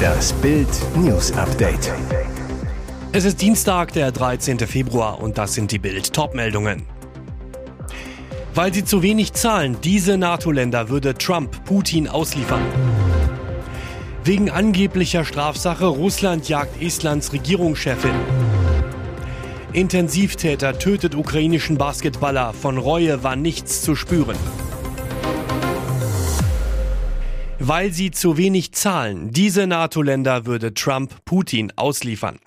Das Bild News Update. Es ist Dienstag, der 13. Februar und das sind die Bild Topmeldungen. Weil sie zu wenig zahlen, diese NATO-Länder würde Trump Putin ausliefern. Wegen angeblicher Strafsache Russland jagt Estlands Regierungschefin. Intensivtäter tötet ukrainischen Basketballer. Von Reue war nichts zu spüren. Weil sie zu wenig zahlen, diese NATO-Länder würde Trump Putin ausliefern.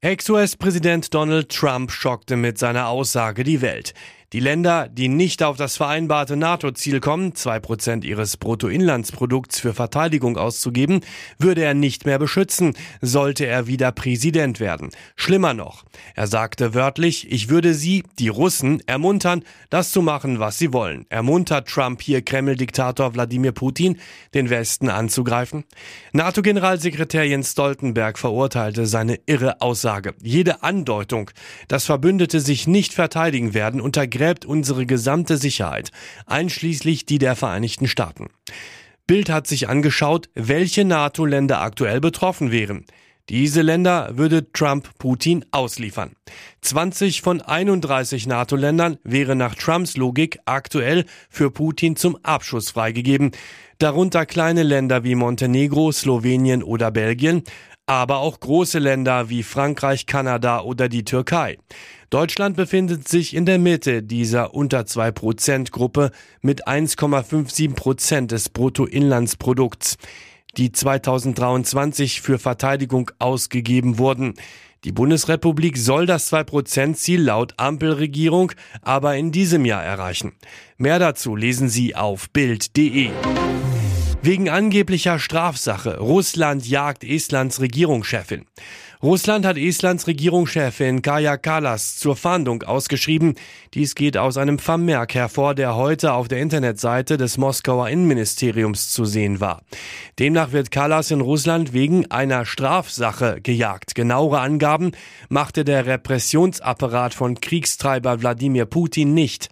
Ex-US-Präsident Donald Trump schockte mit seiner Aussage die Welt. Die Länder, die nicht auf das vereinbarte NATO-Ziel kommen, zwei Prozent ihres Bruttoinlandsprodukts für Verteidigung auszugeben, würde er nicht mehr beschützen, sollte er wieder Präsident werden. Schlimmer noch, er sagte wörtlich, ich würde sie, die Russen, ermuntern, das zu machen, was sie wollen. Ermuntert Trump hier Kreml-Diktator Wladimir Putin, den Westen anzugreifen? NATO-Generalsekretär Jens Stoltenberg verurteilte seine irre Aussage. Jede Andeutung, dass Verbündete sich nicht verteidigen werden, untergräbt untergräbt unsere gesamte Sicherheit, einschließlich die der Vereinigten Staaten. Bild hat sich angeschaut, welche NATO-Länder aktuell betroffen wären. Diese Länder würde Trump Putin ausliefern. 20 von 31 NATO-Ländern wäre nach Trumps Logik aktuell für Putin zum Abschuss freigegeben. Darunter kleine Länder wie Montenegro, Slowenien oder Belgien, aber auch große Länder wie Frankreich, Kanada oder die Türkei. Deutschland befindet sich in der Mitte dieser unter 2% Gruppe mit 1,57 Prozent des Bruttoinlandsprodukts, die 2023 für Verteidigung ausgegeben wurden. Die Bundesrepublik soll das 2%-Ziel laut Ampelregierung aber in diesem Jahr erreichen. Mehr dazu lesen Sie auf Bild.de. Wegen angeblicher Strafsache. Russland jagt Estlands Regierungschefin. Russland hat Estlands Regierungschefin Kaya Kallas zur Fahndung ausgeschrieben. Dies geht aus einem Vermerk hervor, der heute auf der Internetseite des Moskauer Innenministeriums zu sehen war. Demnach wird Kallas in Russland wegen einer Strafsache gejagt. Genauere Angaben machte der Repressionsapparat von Kriegstreiber Wladimir Putin nicht.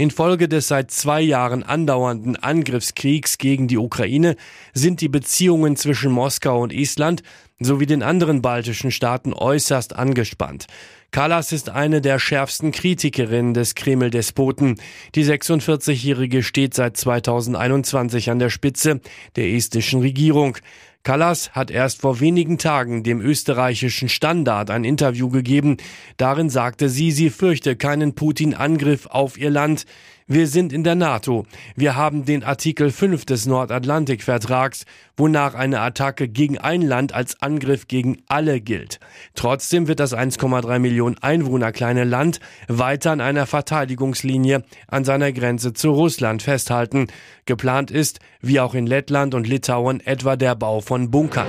Infolge des seit zwei Jahren andauernden Angriffskriegs gegen die Ukraine sind die Beziehungen zwischen Moskau und Island sowie den anderen baltischen Staaten äußerst angespannt. Kallas ist eine der schärfsten Kritikerinnen des Kreml-Despoten. Die 46-Jährige steht seit 2021 an der Spitze der estischen Regierung. Kallas hat erst vor wenigen Tagen dem österreichischen Standard ein Interview gegeben. Darin sagte sie, sie fürchte keinen Putin-Angriff auf ihr Land. Wir sind in der NATO. Wir haben den Artikel 5 des Nordatlantikvertrags, wonach eine Attacke gegen ein Land als Angriff gegen alle gilt. Trotzdem wird das 1,3 Millionen Einwohner kleine Land weiter an einer Verteidigungslinie an seiner Grenze zu Russland festhalten. Geplant ist, wie auch in Lettland und Litauen, etwa der Bau von Bunkern.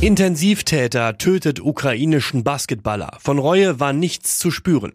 Intensivtäter tötet ukrainischen Basketballer. Von Reue war nichts zu spüren.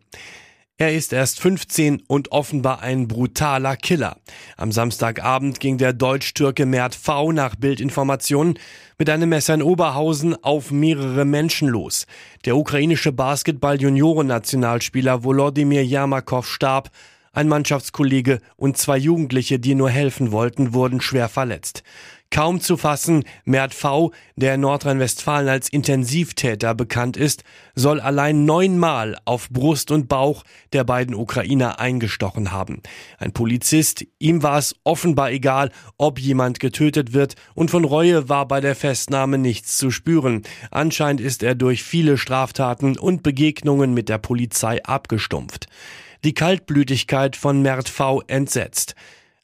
Er ist erst 15 und offenbar ein brutaler Killer. Am Samstagabend ging der Deutsch-Türke Mert V nach Bildinformationen mit einem Messer in Oberhausen auf mehrere Menschen los. Der ukrainische Basketball-Junioren-Nationalspieler Volodymyr Yamakov starb. Ein Mannschaftskollege und zwei Jugendliche, die nur helfen wollten, wurden schwer verletzt. Kaum zu fassen, Mert V., der in Nordrhein-Westfalen als Intensivtäter bekannt ist, soll allein neunmal auf Brust und Bauch der beiden Ukrainer eingestochen haben. Ein Polizist, ihm war es offenbar egal, ob jemand getötet wird und von Reue war bei der Festnahme nichts zu spüren. Anscheinend ist er durch viele Straftaten und Begegnungen mit der Polizei abgestumpft. Die Kaltblütigkeit von Mert V entsetzt.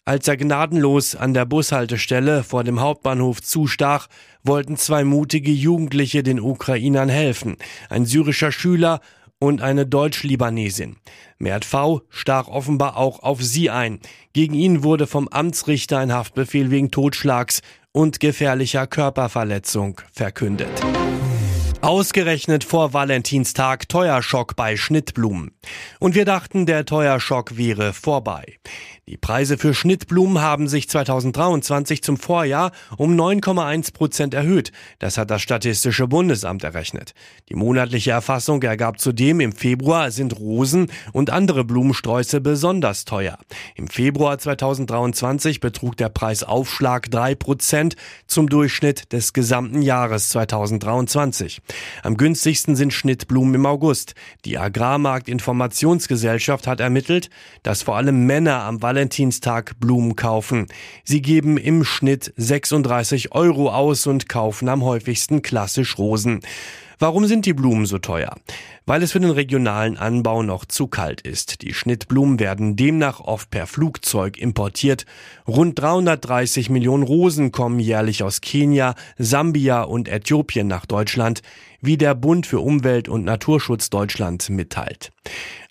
Als er gnadenlos an der Bushaltestelle vor dem Hauptbahnhof zustach, wollten zwei mutige Jugendliche den Ukrainern helfen, ein syrischer Schüler und eine Deutsch-Libanesin. Mert V. stach offenbar auch auf sie ein. Gegen ihn wurde vom Amtsrichter ein Haftbefehl wegen Totschlags und gefährlicher Körperverletzung verkündet. Ausgerechnet vor Valentinstag Teuerschock bei Schnittblumen. Und wir dachten, der Teuerschock wäre vorbei. Die Preise für Schnittblumen haben sich 2023 zum Vorjahr um 9,1 Prozent erhöht. Das hat das Statistische Bundesamt errechnet. Die monatliche Erfassung ergab zudem, im Februar sind Rosen und andere Blumensträuße besonders teuer. Im Februar 2023 betrug der Preisaufschlag 3 Prozent zum Durchschnitt des gesamten Jahres 2023. Am günstigsten sind Schnittblumen im August. Die Agrarmarktinformationsgesellschaft hat ermittelt, dass vor allem Männer am Valentinstag Blumen kaufen. Sie geben im Schnitt 36 Euro aus und kaufen am häufigsten klassisch Rosen. Warum sind die Blumen so teuer? Weil es für den regionalen Anbau noch zu kalt ist. Die Schnittblumen werden demnach oft per Flugzeug importiert. Rund 330 Millionen Rosen kommen jährlich aus Kenia, Sambia und Äthiopien nach Deutschland, wie der Bund für Umwelt und Naturschutz Deutschland mitteilt.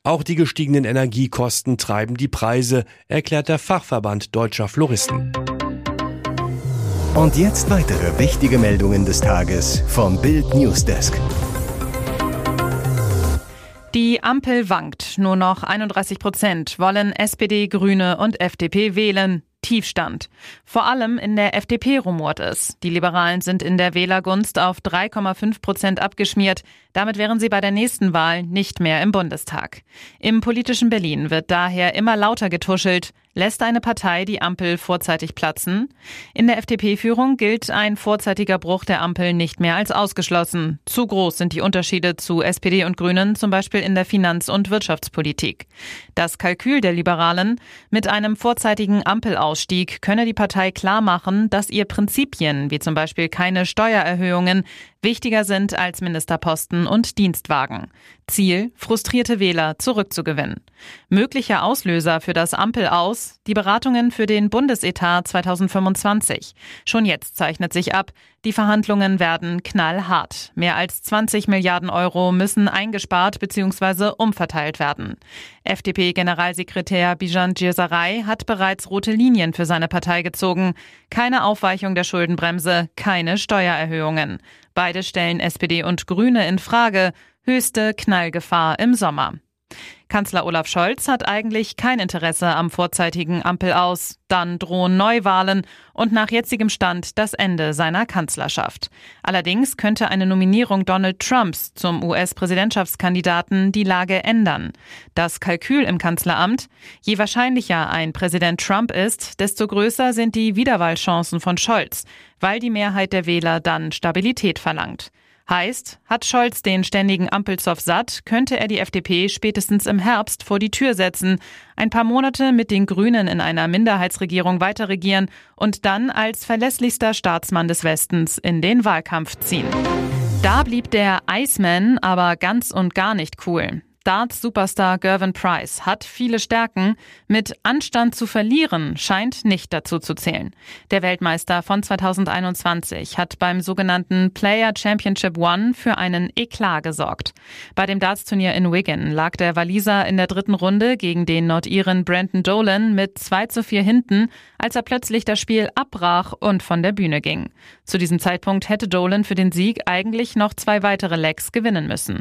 Auch die gestiegenen Energiekosten treiben die Preise, erklärt der Fachverband deutscher Floristen. Und jetzt weitere wichtige Meldungen des Tages vom Bild Newsdesk. Die Ampel wankt. Nur noch 31 Prozent wollen SPD, Grüne und FDP wählen. Tiefstand. Vor allem in der FDP rumort es. Die Liberalen sind in der Wählergunst auf 3,5 Prozent abgeschmiert. Damit wären sie bei der nächsten Wahl nicht mehr im Bundestag. Im politischen Berlin wird daher immer lauter getuschelt. Lässt eine Partei die Ampel vorzeitig platzen? In der FDP-Führung gilt ein vorzeitiger Bruch der Ampel nicht mehr als ausgeschlossen. Zu groß sind die Unterschiede zu SPD und Grünen, zum Beispiel in der Finanz- und Wirtschaftspolitik. Das Kalkül der Liberalen mit einem vorzeitigen Ampelausstieg könne die Partei klar machen, dass ihr Prinzipien, wie zum Beispiel keine Steuererhöhungen, wichtiger sind als Ministerposten und Dienstwagen. Ziel, frustrierte Wähler zurückzugewinnen. Möglicher Auslöser für das Ampel aus, die Beratungen für den Bundesetat 2025. Schon jetzt zeichnet sich ab, die Verhandlungen werden knallhart. Mehr als 20 Milliarden Euro müssen eingespart bzw. umverteilt werden. FDP-Generalsekretär Bijan Djirsaray hat bereits rote Linien für seine Partei gezogen. Keine Aufweichung der Schuldenbremse, keine Steuererhöhungen. Beide stellen SPD und Grüne in Frage. Höchste Knallgefahr im Sommer. Kanzler Olaf Scholz hat eigentlich kein Interesse am vorzeitigen Ampel aus. Dann drohen Neuwahlen und nach jetzigem Stand das Ende seiner Kanzlerschaft. Allerdings könnte eine Nominierung Donald Trumps zum US-Präsidentschaftskandidaten die Lage ändern. Das Kalkül im Kanzleramt, je wahrscheinlicher ein Präsident Trump ist, desto größer sind die Wiederwahlchancen von Scholz, weil die Mehrheit der Wähler dann Stabilität verlangt. Heißt, hat Scholz den ständigen Ampelzoff satt, könnte er die FDP spätestens im Herbst vor die Tür setzen, ein paar Monate mit den Grünen in einer Minderheitsregierung weiterregieren und dann als verlässlichster Staatsmann des Westens in den Wahlkampf ziehen. Da blieb der Iceman aber ganz und gar nicht cool. Darts-Superstar Gervin Price hat viele Stärken. Mit Anstand zu verlieren scheint nicht dazu zu zählen. Der Weltmeister von 2021 hat beim sogenannten Player Championship One für einen Eklat gesorgt. Bei dem Darts-Turnier in Wigan lag der Waliser in der dritten Runde gegen den Nordiren Brandon Dolan mit 2 zu 4 hinten, als er plötzlich das Spiel abbrach und von der Bühne ging. Zu diesem Zeitpunkt hätte Dolan für den Sieg eigentlich noch zwei weitere Legs gewinnen müssen.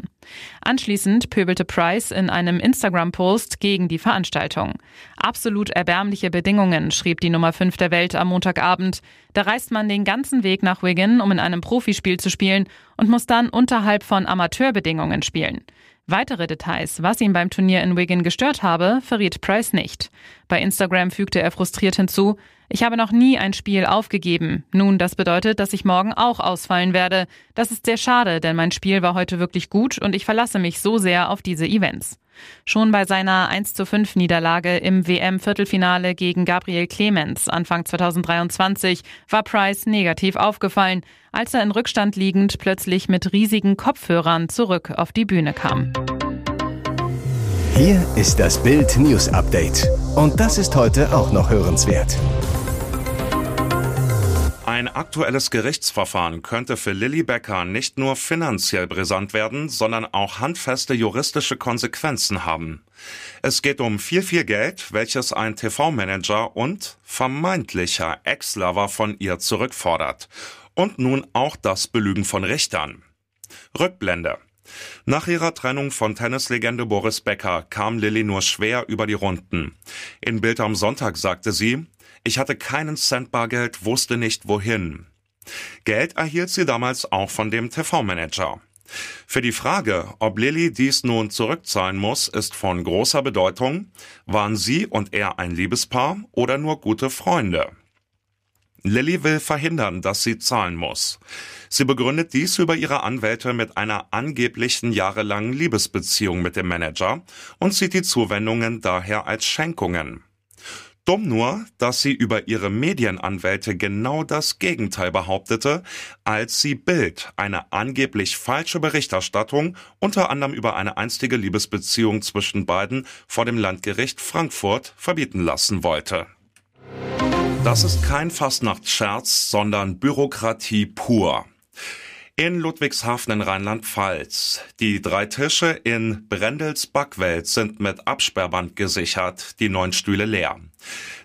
Anschließend pöbelte Price in einem Instagram-Post gegen die Veranstaltung. Absolut erbärmliche Bedingungen, schrieb die Nummer 5 der Welt am Montagabend. Da reist man den ganzen Weg nach Wigan, um in einem Profispiel zu spielen und muss dann unterhalb von Amateurbedingungen spielen. Weitere Details, was ihn beim Turnier in Wigan gestört habe, verriet Price nicht. Bei Instagram fügte er frustriert hinzu, ich habe noch nie ein Spiel aufgegeben. Nun, das bedeutet, dass ich morgen auch ausfallen werde. Das ist sehr schade, denn mein Spiel war heute wirklich gut und ich verlasse mich so sehr auf diese Events. Schon bei seiner 1 zu 5 Niederlage im WM-Viertelfinale gegen Gabriel Clemens Anfang 2023 war Price negativ aufgefallen, als er in Rückstand liegend plötzlich mit riesigen Kopfhörern zurück auf die Bühne kam. Hier ist das Bild News Update. Und das ist heute auch noch hörenswert. Ein aktuelles Gerichtsverfahren könnte für Lilly Becker nicht nur finanziell brisant werden, sondern auch handfeste juristische Konsequenzen haben. Es geht um viel, viel Geld, welches ein TV-Manager und vermeintlicher Ex-Lover von ihr zurückfordert. Und nun auch das Belügen von Richtern. Rückblende. Nach ihrer Trennung von Tennislegende Boris Becker kam Lilly nur schwer über die Runden. In Bild am Sonntag sagte sie, ich hatte keinen Cent Bargeld, wusste nicht wohin. Geld erhielt sie damals auch von dem TV-Manager. Für die Frage, ob Lilly dies nun zurückzahlen muss, ist von großer Bedeutung. Waren sie und er ein Liebespaar oder nur gute Freunde? Lilly will verhindern, dass sie zahlen muss. Sie begründet dies über ihre Anwälte mit einer angeblichen jahrelangen Liebesbeziehung mit dem Manager und sieht die Zuwendungen daher als Schenkungen. Dumm nur, dass sie über ihre Medienanwälte genau das Gegenteil behauptete, als sie Bild eine angeblich falsche Berichterstattung unter anderem über eine einstige Liebesbeziehung zwischen beiden vor dem Landgericht Frankfurt verbieten lassen wollte. Das ist kein Fastnachtsscherz, sondern Bürokratie pur. In Ludwigshafen in Rheinland-Pfalz. Die drei Tische in Brendels Backwelt sind mit Absperrband gesichert, die neun Stühle leer.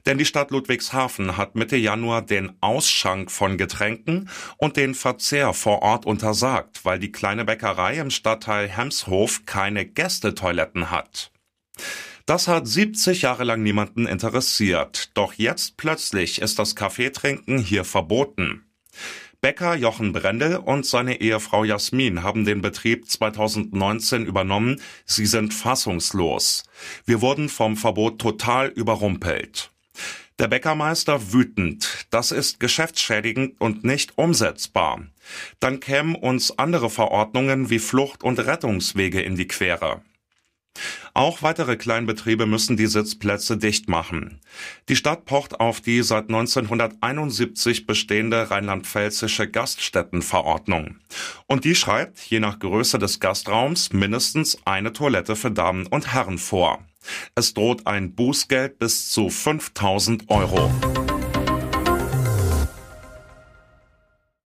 Denn die Stadt Ludwigshafen hat Mitte Januar den Ausschank von Getränken und den Verzehr vor Ort untersagt, weil die kleine Bäckerei im Stadtteil Hemshof keine Gästetoiletten hat. Das hat 70 Jahre lang niemanden interessiert. Doch jetzt plötzlich ist das Kaffeetrinken hier verboten. Bäcker Jochen Brendel und seine Ehefrau Jasmin haben den Betrieb 2019 übernommen. Sie sind fassungslos. Wir wurden vom Verbot total überrumpelt. Der Bäckermeister wütend. Das ist geschäftsschädigend und nicht umsetzbar. Dann kämen uns andere Verordnungen wie Flucht- und Rettungswege in die Quere. Auch weitere Kleinbetriebe müssen die Sitzplätze dicht machen. Die Stadt pocht auf die seit 1971 bestehende rheinland-pfälzische Gaststättenverordnung. Und die schreibt, je nach Größe des Gastraums, mindestens eine Toilette für Damen und Herren vor. Es droht ein Bußgeld bis zu 5000 Euro.